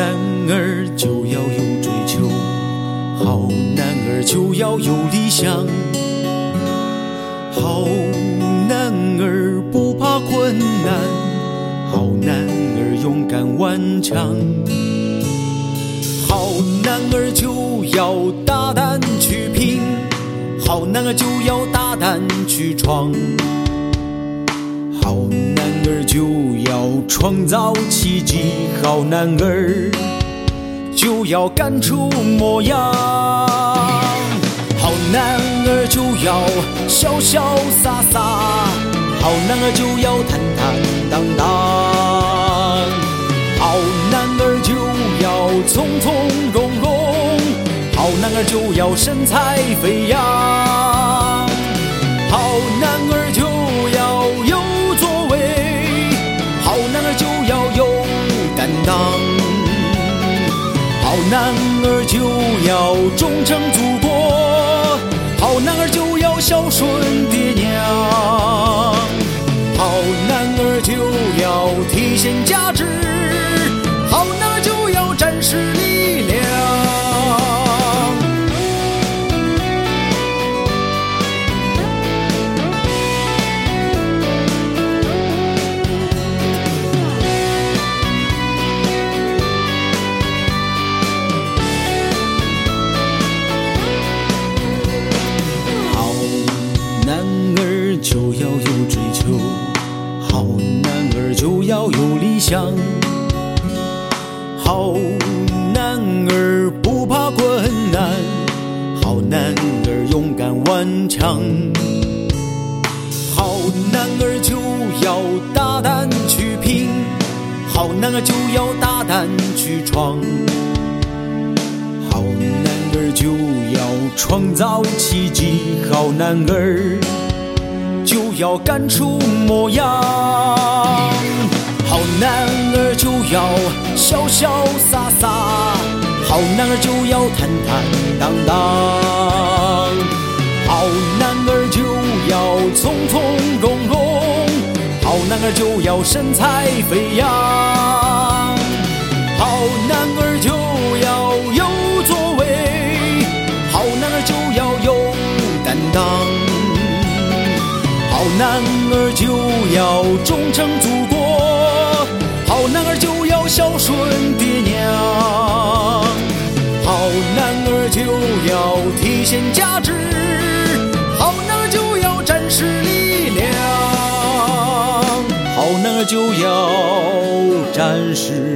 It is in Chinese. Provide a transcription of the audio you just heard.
男儿就要有追求好男儿就要有理想好男儿不怕困难好男儿勇敢顽强好男儿就要大胆去拼好男儿就要大胆去闯。创造奇迹，好男儿就要干出模样，好男儿就要潇潇洒洒，好男儿就要坦坦荡荡，好男儿就要从从容容，好男儿就要神采飞扬，当。好男儿就要忠诚祖国，好男儿就要孝顺爹娘，好男儿就要体现价值，好男儿就要展示想，好男儿不怕困难，好男儿勇敢顽强，好男儿就要大胆去拼，好男儿就要大胆去闯。好男儿就要创造奇迹，好男儿就要干出模样，好男儿就要潇潇洒洒，好男儿就要坦坦荡荡，好男儿就要从从容容，好男儿就要神采飞扬。好男儿就要有作为，好男儿就要有担当，好男儿就要忠诚就要体现价值，好男就要展示力量，好男就要展示